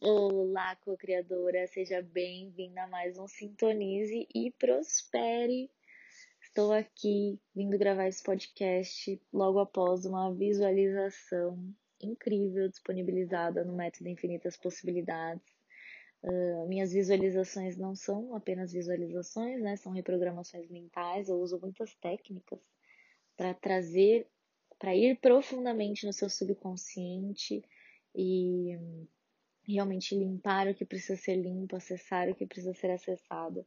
Olá, co-criadora, seja bem-vinda a mais um Sintonize e Prospere. Estou aqui vindo gravar esse podcast logo após uma visualização incrível disponibilizada no Método Infinitas Possibilidades. Uh, minhas visualizações não são apenas visualizações, né? São reprogramações mentais. Eu uso muitas técnicas para trazer, para ir profundamente no seu subconsciente e realmente limpar o que precisa ser limpo, acessar o que precisa ser acessado.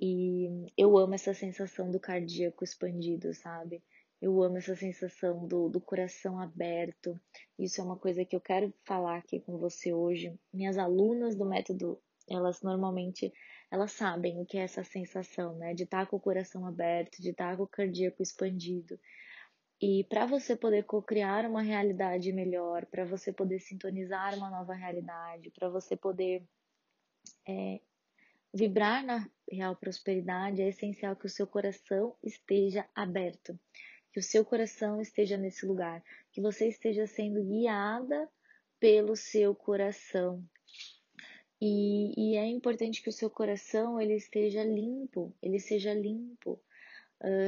E eu amo essa sensação do cardíaco expandido, sabe? Eu amo essa sensação do, do coração aberto. Isso é uma coisa que eu quero falar aqui com você hoje. Minhas alunas do método, elas normalmente elas sabem o que é essa sensação, né? De estar com o coração aberto, de estar com o cardíaco expandido. E para você poder co-criar uma realidade melhor, para você poder sintonizar uma nova realidade, para você poder é, vibrar na real prosperidade, é essencial que o seu coração esteja aberto, que o seu coração esteja nesse lugar, que você esteja sendo guiada pelo seu coração. E, e é importante que o seu coração ele esteja limpo, ele seja limpo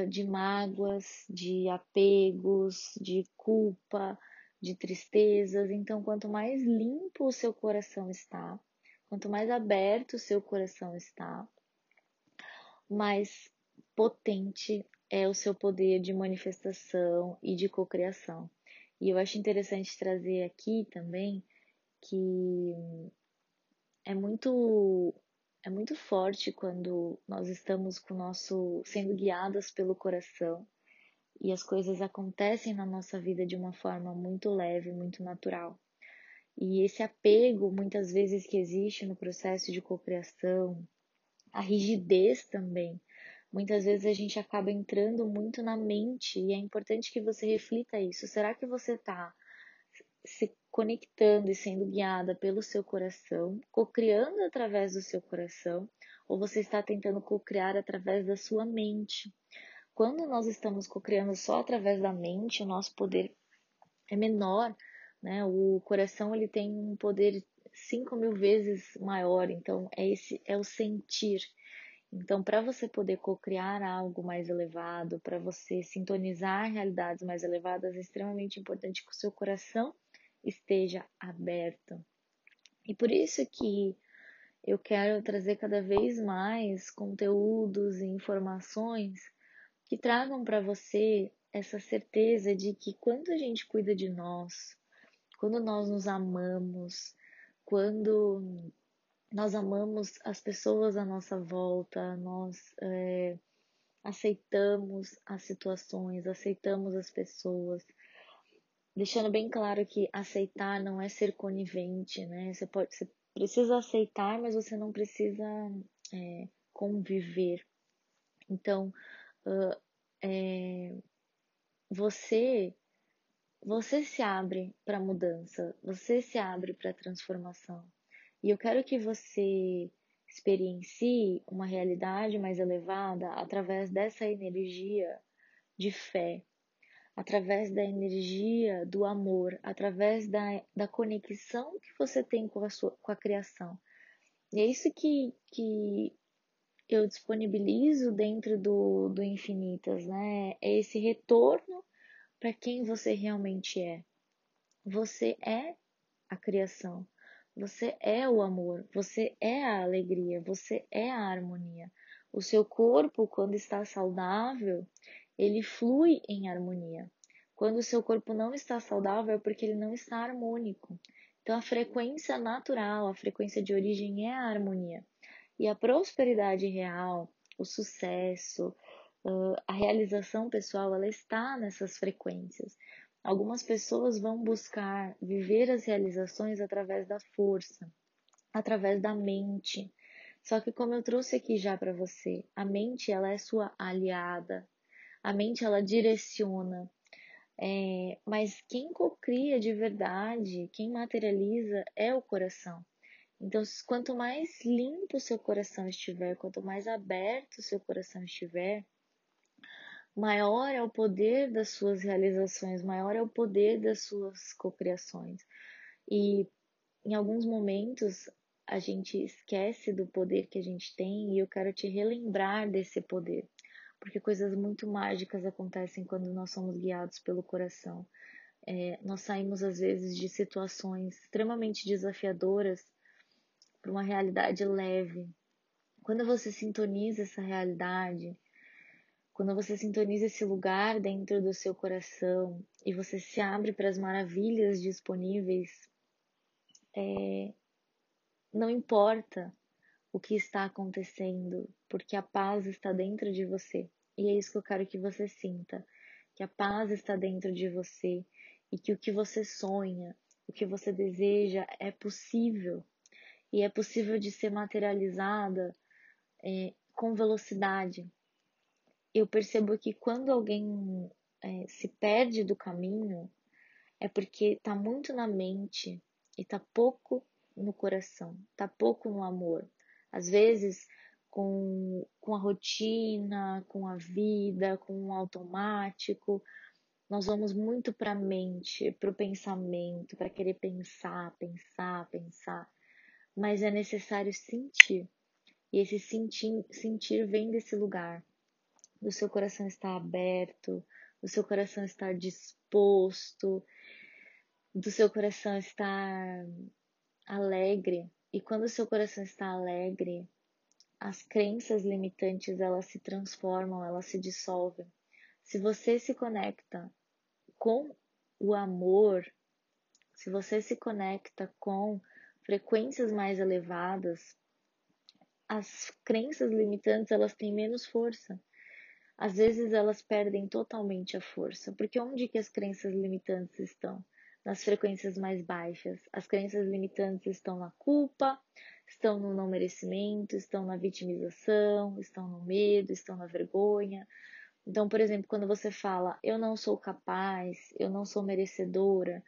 de mágoas, de apegos, de culpa, de tristezas. Então, quanto mais limpo o seu coração está, quanto mais aberto o seu coração está, mais potente é o seu poder de manifestação e de cocriação. E eu acho interessante trazer aqui também que é muito é muito forte quando nós estamos com nosso sendo guiadas pelo coração e as coisas acontecem na nossa vida de uma forma muito leve, muito natural. E esse apego, muitas vezes que existe no processo de cocriação, a rigidez também. Muitas vezes a gente acaba entrando muito na mente e é importante que você reflita isso. Será que você está se conectando e sendo guiada pelo seu coração, co-criando através do seu coração, ou você está tentando co-criar através da sua mente. Quando nós estamos co-criando só através da mente, o nosso poder é menor, né? O coração ele tem um poder cinco mil vezes maior, então é esse é o sentir. Então, para você poder co-criar algo mais elevado, para você sintonizar realidades mais elevadas, é extremamente importante que o seu coração esteja aberto. E por isso que eu quero trazer cada vez mais conteúdos e informações que tragam para você essa certeza de que quando a gente cuida de nós, quando nós nos amamos, quando nós amamos as pessoas à nossa volta, nós é, aceitamos as situações, aceitamos as pessoas, deixando bem claro que aceitar não é ser conivente, né? Você pode, você precisa aceitar, mas você não precisa é, conviver. Então, uh, é, você você se abre para mudança, você se abre para transformação. E eu quero que você experiencie uma realidade mais elevada através dessa energia de fé, através da energia do amor, através da, da conexão que você tem com a, sua, com a criação. E é isso que, que eu disponibilizo dentro do, do Infinitas, né? É esse retorno para quem você realmente é. Você é a criação, você é o amor, você é a alegria, você é a harmonia. O seu corpo, quando está saudável, ele flui em harmonia. Quando o seu corpo não está saudável é porque ele não está harmônico. Então a frequência natural, a frequência de origem é a harmonia. E a prosperidade real, o sucesso, a realização pessoal, ela está nessas frequências. Algumas pessoas vão buscar viver as realizações através da força, através da mente. Só que como eu trouxe aqui já para você, a mente ela é sua aliada. A mente ela direciona. É, mas quem cocria de verdade, quem materializa é o coração. Então, quanto mais limpo o seu coração estiver, quanto mais aberto o seu coração estiver, maior é o poder das suas realizações, maior é o poder das suas cocriações. E em alguns momentos a gente esquece do poder que a gente tem e eu quero te relembrar desse poder, porque coisas muito mágicas acontecem quando nós somos guiados pelo coração. É, nós saímos às vezes de situações extremamente desafiadoras para uma realidade leve. Quando você sintoniza essa realidade, quando você sintoniza esse lugar dentro do seu coração e você se abre para as maravilhas disponíveis, é, não importa o que está acontecendo, porque a paz está dentro de você. E é isso que eu quero que você sinta: que a paz está dentro de você e que o que você sonha, o que você deseja é possível e é possível de ser materializada é, com velocidade eu percebo que quando alguém é, se perde do caminho, é porque está muito na mente e está pouco no coração, está pouco no amor. Às vezes, com, com a rotina, com a vida, com o automático, nós vamos muito para a mente, para o pensamento, para querer pensar, pensar, pensar. Mas é necessário sentir. E esse sentir, sentir vem desse lugar do seu coração estar aberto, do seu coração estar disposto, do seu coração estar alegre. E quando o seu coração está alegre, as crenças limitantes elas se transformam, elas se dissolvem. Se você se conecta com o amor, se você se conecta com frequências mais elevadas, as crenças limitantes elas têm menos força às vezes elas perdem totalmente a força, porque onde que as crenças limitantes estão? Nas frequências mais baixas. As crenças limitantes estão na culpa, estão no não merecimento, estão na vitimização, estão no medo, estão na vergonha. Então, por exemplo, quando você fala eu não sou capaz, eu não sou merecedora,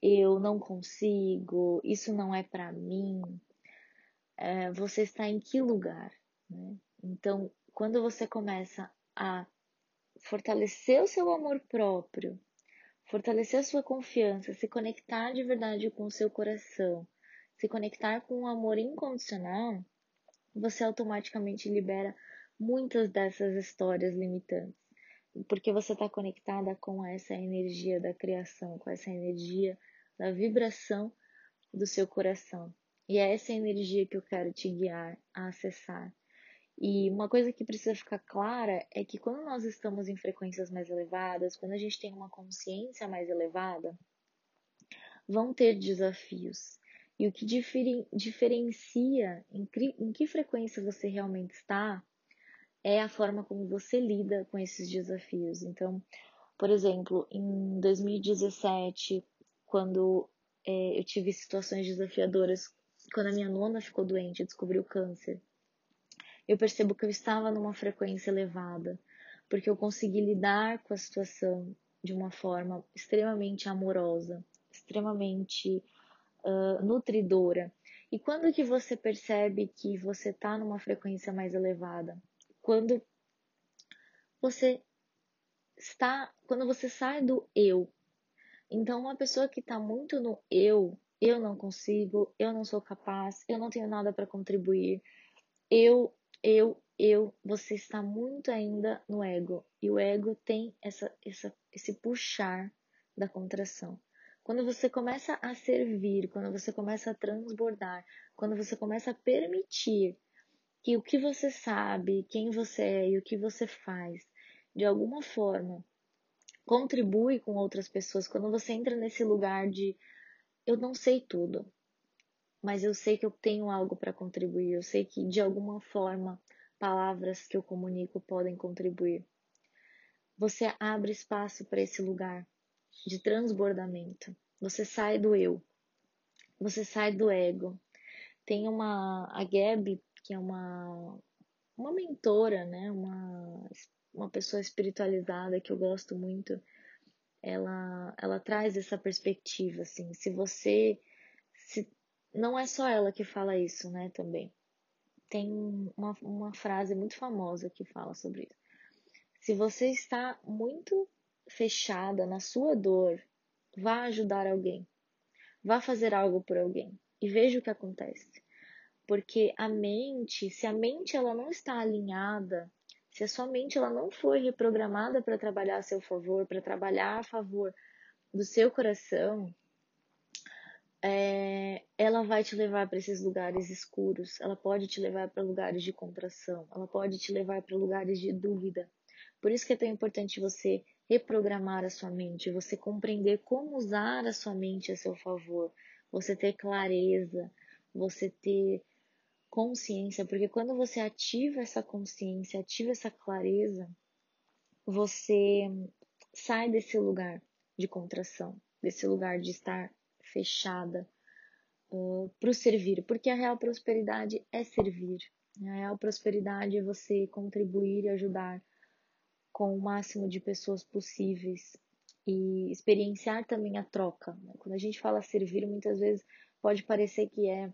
eu não consigo, isso não é para mim, é, você está em que lugar? Né? Então, quando você começa a fortalecer o seu amor próprio, fortalecer a sua confiança, se conectar de verdade com o seu coração, se conectar com o amor incondicional, você automaticamente libera muitas dessas histórias limitantes. Porque você está conectada com essa energia da criação, com essa energia da vibração do seu coração. E é essa energia que eu quero te guiar a acessar. E uma coisa que precisa ficar clara é que quando nós estamos em frequências mais elevadas, quando a gente tem uma consciência mais elevada, vão ter desafios. E o que diferen, diferencia em, em que frequência você realmente está é a forma como você lida com esses desafios. Então, por exemplo, em 2017, quando é, eu tive situações desafiadoras, quando a minha nona ficou doente, descobriu câncer eu percebo que eu estava numa frequência elevada, porque eu consegui lidar com a situação de uma forma extremamente amorosa, extremamente uh, nutridora. E quando que você percebe que você está numa frequência mais elevada? Quando você está, quando você sai do eu. Então, uma pessoa que está muito no eu, eu não consigo, eu não sou capaz, eu não tenho nada para contribuir, eu eu, eu, você está muito ainda no ego. E o ego tem essa, essa, esse puxar da contração. Quando você começa a servir, quando você começa a transbordar, quando você começa a permitir que o que você sabe, quem você é e o que você faz, de alguma forma, contribui com outras pessoas, quando você entra nesse lugar de eu não sei tudo, mas eu sei que eu tenho algo para contribuir, eu sei que de alguma forma palavras que eu comunico podem contribuir. Você abre espaço para esse lugar. de transbordamento. Você sai do eu, você sai do ego. Tem uma a Gabi, que é uma uma mentora, né, uma uma pessoa espiritualizada que eu gosto muito. Ela ela traz essa perspectiva assim, se você se não é só ela que fala isso, né, também. Tem uma, uma frase muito famosa que fala sobre isso. Se você está muito fechada na sua dor, vá ajudar alguém. Vá fazer algo por alguém e veja o que acontece. Porque a mente, se a mente ela não está alinhada, se a sua mente ela não foi reprogramada para trabalhar a seu favor, para trabalhar a favor do seu coração, é, ela vai te levar para esses lugares escuros, ela pode te levar para lugares de contração, ela pode te levar para lugares de dúvida. Por isso que é tão importante você reprogramar a sua mente, você compreender como usar a sua mente a seu favor, você ter clareza, você ter consciência, porque quando você ativa essa consciência, ativa essa clareza, você sai desse lugar de contração, desse lugar de estar fechada uh, para o servir, porque a real prosperidade é servir. A real prosperidade é você contribuir e ajudar com o máximo de pessoas possíveis e experienciar também a troca. Né? Quando a gente fala servir, muitas vezes pode parecer que é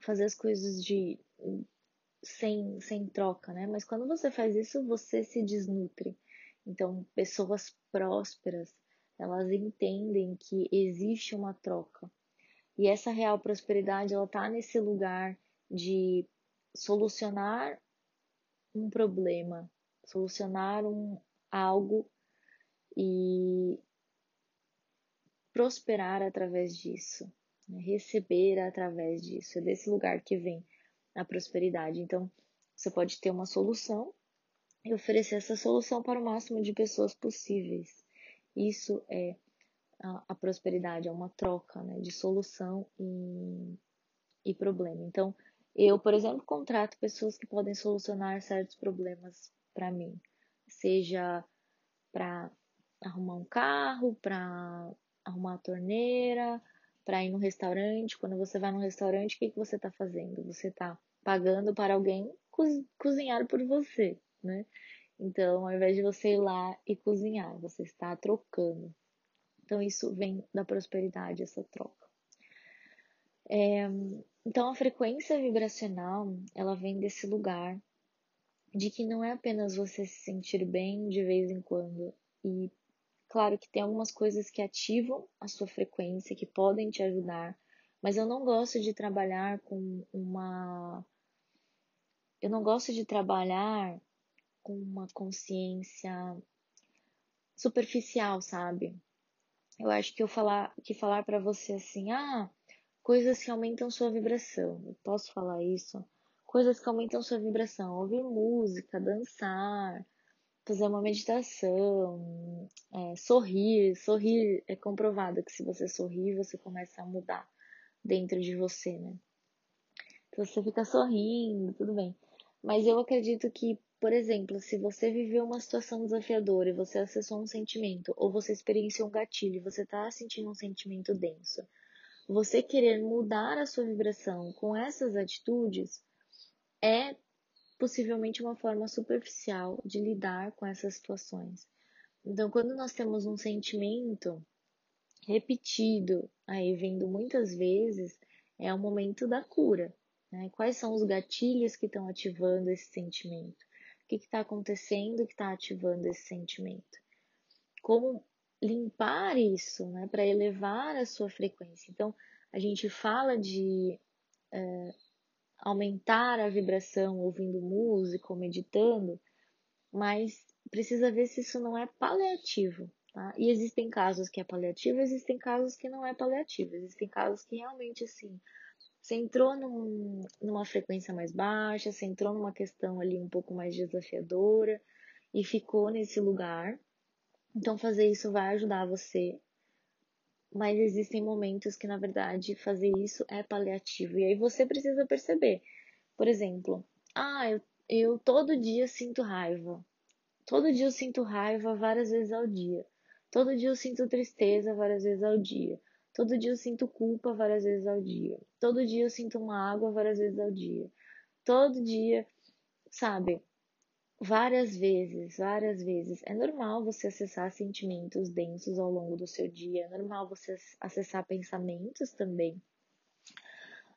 fazer as coisas de sem, sem troca, né? Mas quando você faz isso, você se desnutre. Então, pessoas prósperas, elas entendem que existe uma troca. E essa real prosperidade, ela tá nesse lugar de solucionar um problema, solucionar um algo e prosperar através disso, né? receber através disso. É desse lugar que vem a prosperidade. Então, você pode ter uma solução e oferecer essa solução para o máximo de pessoas possíveis. Isso é a, prosperidade, é uma troca né, de solução e, e problema. Então, eu, por exemplo, contrato pessoas que podem solucionar certos problemas para mim, seja para arrumar um carro, para arrumar a torneira, para ir no restaurante. Quando você vai no restaurante, o que, que você está fazendo? Você está pagando para alguém cozinhar por você, né? Então, ao invés de você ir lá e cozinhar, você está trocando. Então, isso vem da prosperidade, essa troca. É, então, a frequência vibracional, ela vem desse lugar de que não é apenas você se sentir bem de vez em quando. E, claro que tem algumas coisas que ativam a sua frequência, que podem te ajudar, mas eu não gosto de trabalhar com uma. Eu não gosto de trabalhar com uma consciência superficial, sabe? Eu acho que eu falar que falar para você assim, ah, coisas que aumentam sua vibração. Eu posso falar isso? Coisas que aumentam sua vibração, ouvir música, dançar, fazer uma meditação, é, sorrir. Sorrir é comprovado que se você sorrir, você começa a mudar dentro de você, né? Então você fica sorrindo, tudo bem. Mas eu acredito que por exemplo, se você viveu uma situação desafiadora e você acessou um sentimento, ou você experienciou um gatilho e você está sentindo um sentimento denso, você querer mudar a sua vibração com essas atitudes é possivelmente uma forma superficial de lidar com essas situações. Então, quando nós temos um sentimento repetido, aí vindo muitas vezes, é o momento da cura. Né? Quais são os gatilhos que estão ativando esse sentimento? Que está acontecendo que está ativando esse sentimento. Como limpar isso, né, para elevar a sua frequência. Então, a gente fala de é, aumentar a vibração ouvindo música ou meditando, mas precisa ver se isso não é paliativo. Tá? E existem casos que é paliativo, existem casos que não é paliativo, existem casos que realmente assim você entrou num, numa frequência mais baixa, você entrou numa questão ali um pouco mais desafiadora e ficou nesse lugar. Então, fazer isso vai ajudar você. Mas existem momentos que, na verdade, fazer isso é paliativo. E aí você precisa perceber. Por exemplo, ah, eu, eu todo dia sinto raiva. Todo dia eu sinto raiva várias vezes ao dia. Todo dia eu sinto tristeza várias vezes ao dia. Todo dia eu sinto culpa várias vezes ao dia. Todo dia eu sinto uma água várias vezes ao dia. Todo dia, sabe? Várias vezes, várias vezes. É normal você acessar sentimentos densos ao longo do seu dia. É normal você acessar pensamentos também.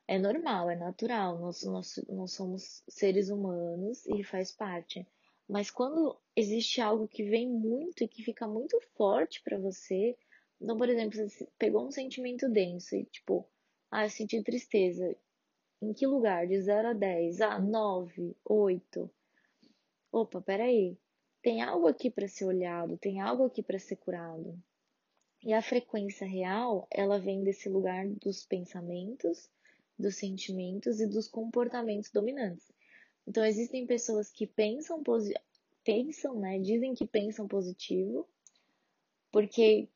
É normal, é natural. Nós, nós, nós somos seres humanos e faz parte. Mas quando existe algo que vem muito e que fica muito forte para você, então, por exemplo, você pegou um sentimento denso e tipo, ah, eu senti tristeza. Em que lugar? De 0 a 10? Ah, 9, 8. Opa, peraí. Tem algo aqui para ser olhado, tem algo aqui para ser curado. E a frequência real, ela vem desse lugar dos pensamentos, dos sentimentos e dos comportamentos dominantes. Então, existem pessoas que pensam, pensam, né? Dizem que pensam positivo, porque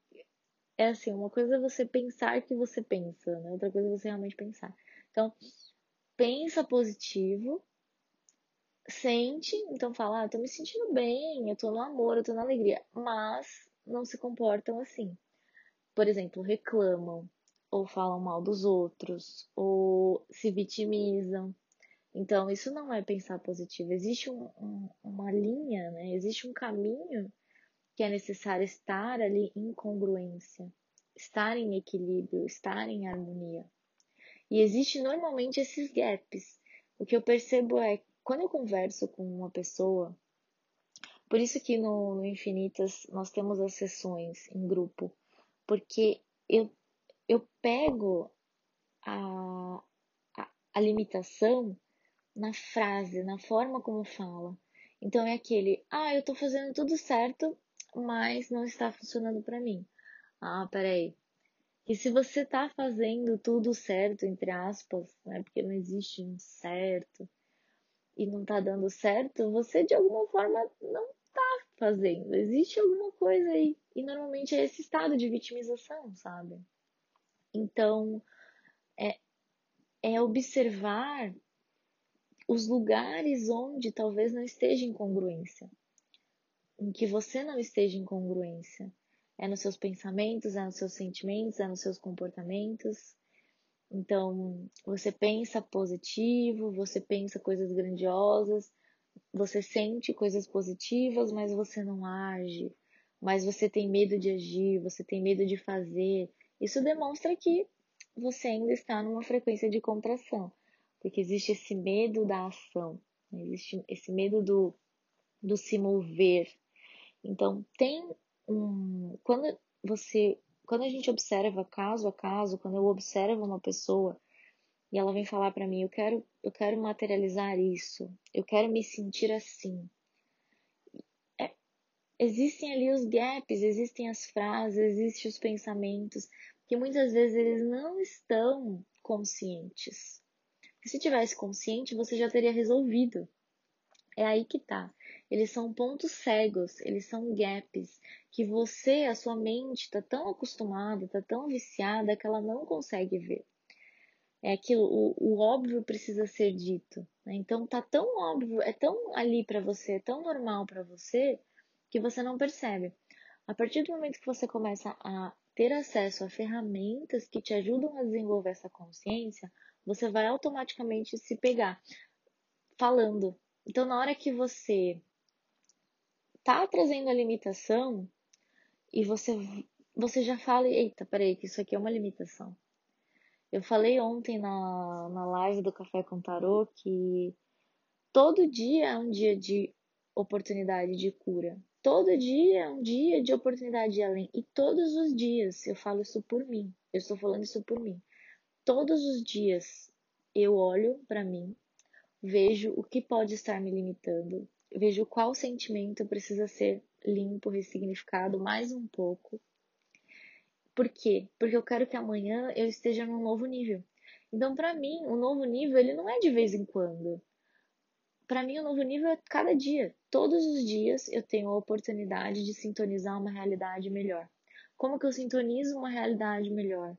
é assim, uma coisa é você pensar que você pensa, né? Outra coisa é você realmente pensar. Então, pensa positivo, sente, então fala, ah, tô me sentindo bem, eu tô no amor, eu tô na alegria, mas não se comportam assim. Por exemplo, reclamam, ou falam mal dos outros, ou se vitimizam. Então, isso não é pensar positivo. Existe um, um, uma linha, né? existe um caminho que é necessário estar ali em congruência, estar em equilíbrio, estar em harmonia. E existe normalmente esses gaps. O que eu percebo é quando eu converso com uma pessoa, por isso que no, no Infinitas nós temos as sessões em grupo, porque eu, eu pego a, a, a limitação na frase, na forma como fala. Então é aquele, ah, eu tô fazendo tudo certo, mas não está funcionando para mim. Ah, peraí. E se você tá fazendo tudo certo, entre aspas, né? Porque não existe um certo e não tá dando certo, você de alguma forma não tá fazendo. Existe alguma coisa aí. E normalmente é esse estado de vitimização, sabe? Então, é, é observar os lugares onde talvez não esteja em congruência, em que você não esteja em congruência. É nos seus pensamentos, é nos seus sentimentos, é nos seus comportamentos. Então, você pensa positivo, você pensa coisas grandiosas, você sente coisas positivas, mas você não age, mas você tem medo de agir, você tem medo de fazer. Isso demonstra que você ainda está numa frequência de contração porque existe esse medo da ação, existe esse medo do, do se mover. Então, tem um. Quando você. Quando a gente observa caso a caso, quando eu observo uma pessoa e ela vem falar para mim, eu quero, eu quero materializar isso, eu quero me sentir assim. É, existem ali os gaps, existem as frases, existem os pensamentos que muitas vezes eles não estão conscientes se tivesse consciente, você já teria resolvido. É aí que tá. Eles são pontos cegos, eles são gaps que você, a sua mente, está tão acostumada, está tão viciada que ela não consegue ver. É aquilo, o, o óbvio precisa ser dito. Né? Então tá tão óbvio, é tão ali para você, é tão normal para você que você não percebe. A partir do momento que você começa a ter acesso a ferramentas que te ajudam a desenvolver essa consciência, você vai automaticamente se pegar falando. Então, na hora que você tá trazendo a limitação e você você já fala, eita, peraí, que isso aqui é uma limitação. Eu falei ontem na, na live do Café com Tarô que todo dia é um dia de oportunidade de cura. Todo dia é um dia de oportunidade de além. E todos os dias, eu falo isso por mim. Eu estou falando isso por mim todos os dias eu olho para mim, vejo o que pode estar me limitando, vejo qual sentimento precisa ser limpo, ressignificado mais um pouco. Por quê? Porque eu quero que amanhã eu esteja num novo nível. Então, para mim, o novo nível ele não é de vez em quando. Para mim, o novo nível é cada dia. Todos os dias eu tenho a oportunidade de sintonizar uma realidade melhor. Como que eu sintonizo uma realidade melhor?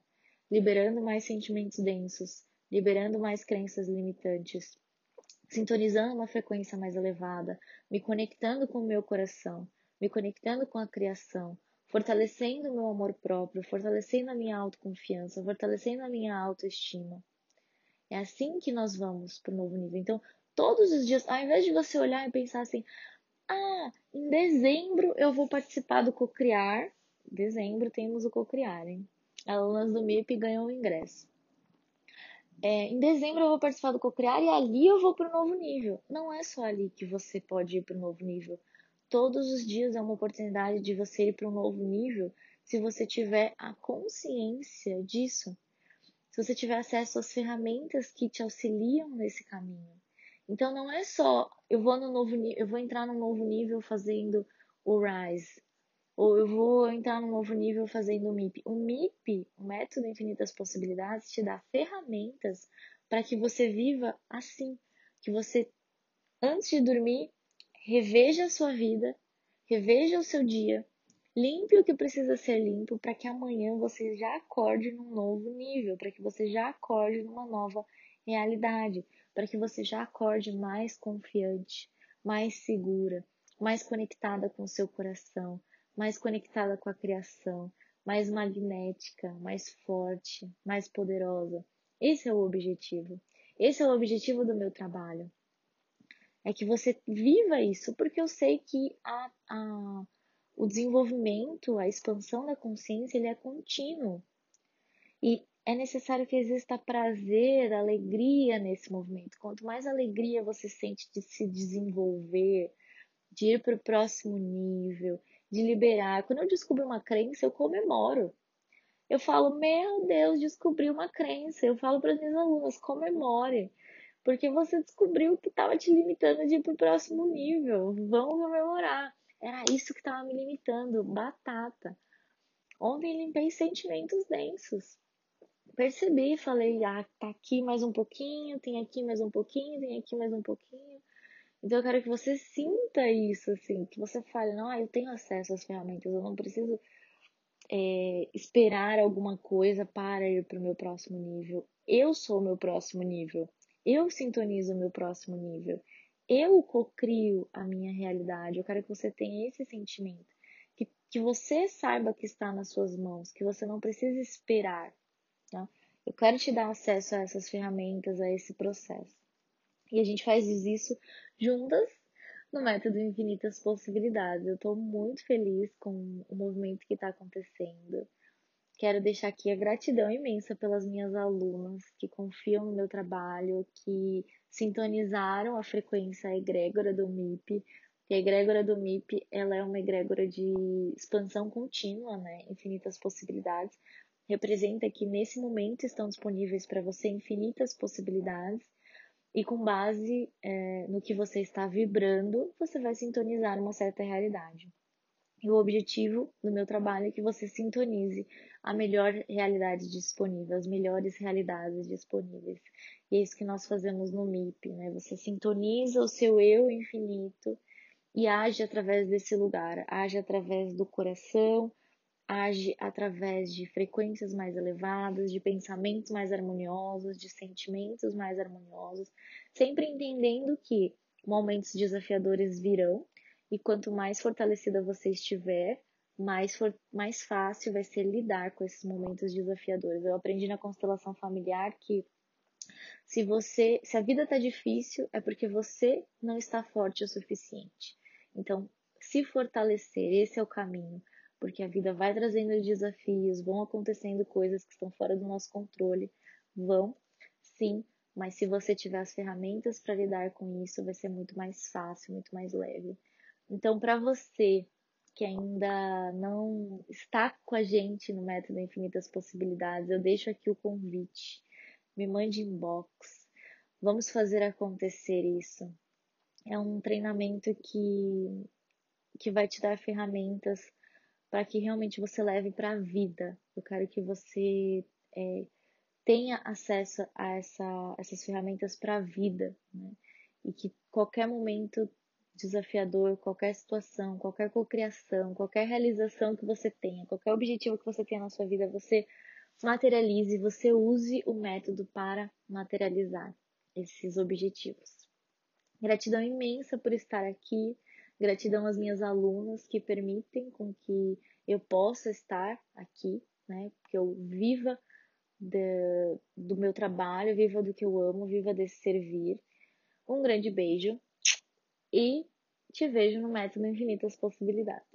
liberando mais sentimentos densos, liberando mais crenças limitantes, sintonizando uma frequência mais elevada, me conectando com o meu coração, me conectando com a criação, fortalecendo o meu amor próprio, fortalecendo a minha autoconfiança, fortalecendo a minha autoestima. É assim que nós vamos para o novo nível. Então, todos os dias, ao invés de você olhar e pensar assim, ah, em dezembro eu vou participar do Cocriar. Dezembro temos o Cocriar, hein? Alunas do MIP ganham o ingresso. É, em dezembro eu vou participar do Cocriar e ali eu vou para o novo nível. Não é só ali que você pode ir para o novo nível. Todos os dias é uma oportunidade de você ir para um novo nível se você tiver a consciência disso. Se você tiver acesso às ferramentas que te auxiliam nesse caminho. Então não é só eu vou no novo eu vou entrar no novo nível fazendo o Rise, ou eu vou entrar no novo nível fazendo o MIP. O MIP, o método Infinitas Possibilidades, te dá ferramentas para que você viva assim, que você antes de dormir reveja a sua vida, reveja o seu dia, limpe o que precisa ser limpo para que amanhã você já acorde num novo nível, para que você já acorde numa nova realidade, para que você já acorde mais confiante, mais segura, mais conectada com o seu coração, mais conectada com a criação, mais magnética, mais forte, mais poderosa. Esse é o objetivo. Esse é o objetivo do meu trabalho é que você viva isso, porque eu sei que a, a, o desenvolvimento, a expansão da consciência, ele é contínuo. E é necessário que exista prazer, alegria nesse movimento. Quanto mais alegria você sente de se desenvolver, de ir para o próximo nível, de liberar. Quando eu descubro uma crença, eu comemoro. Eu falo, meu Deus, descobri uma crença. Eu falo para as minhas alunas, comemore. Porque você descobriu que estava te limitando de ir para o próximo nível. Vamos comemorar. Era isso que estava me limitando. Batata. Ontem limpei sentimentos densos. Percebi, falei, ah, tá aqui mais um pouquinho, tem aqui mais um pouquinho, tem aqui mais um pouquinho. Então eu quero que você sinta isso, assim, que você fale, não, ah, eu tenho acesso às ferramentas, eu não preciso é, esperar alguma coisa para ir para o meu próximo nível. Eu sou o meu próximo nível. Eu sintonizo o meu próximo nível. Eu cocrio a minha realidade. Eu quero que você tenha esse sentimento. Que, que você saiba que está nas suas mãos, que você não precisa esperar. Tá? Eu quero te dar acesso a essas ferramentas, a esse processo. E a gente faz isso juntas no método Infinitas Possibilidades. Eu estou muito feliz com o movimento que está acontecendo. Quero deixar aqui a gratidão imensa pelas minhas alunas que confiam no meu trabalho, que sintonizaram a frequência egrégora do MIP. E a egrégora do MIP ela é uma egrégora de expansão contínua, né? infinitas possibilidades. Representa que nesse momento estão disponíveis para você infinitas possibilidades e com base é, no que você está vibrando, você vai sintonizar uma certa realidade. E o objetivo do meu trabalho é que você sintonize a melhor realidade disponível, as melhores realidades disponíveis. E é isso que nós fazemos no MIP, né? Você sintoniza o seu eu infinito e age através desse lugar, age através do coração, age através de frequências mais elevadas, de pensamentos mais harmoniosos, de sentimentos mais harmoniosos, sempre entendendo que momentos desafiadores virão e quanto mais fortalecida você estiver, mais, for, mais fácil vai ser lidar com esses momentos desafiadores. Eu aprendi na constelação familiar que se você, se a vida está difícil, é porque você não está forte o suficiente. Então, se fortalecer, esse é o caminho, porque a vida vai trazendo desafios, vão acontecendo coisas que estão fora do nosso controle, vão, sim, mas se você tiver as ferramentas para lidar com isso, vai ser muito mais fácil, muito mais leve. Então, para você que ainda não está com a gente no Método Infinitas Possibilidades, eu deixo aqui o convite. Me mande inbox. Vamos fazer acontecer isso. É um treinamento que, que vai te dar ferramentas para que realmente você leve para a vida. Eu quero que você é, tenha acesso a essa, essas ferramentas para a vida, né? E que qualquer momento desafiador, qualquer situação, qualquer cocriação, qualquer realização que você tenha, qualquer objetivo que você tenha na sua vida, você materialize, você use o método para materializar esses objetivos. Gratidão imensa por estar aqui, gratidão às minhas alunas que permitem com que eu possa estar aqui, né? Que eu viva de, do meu trabalho, viva do que eu amo, viva desse servir. Um grande beijo e te vejo no Método Infinitas Possibilidades.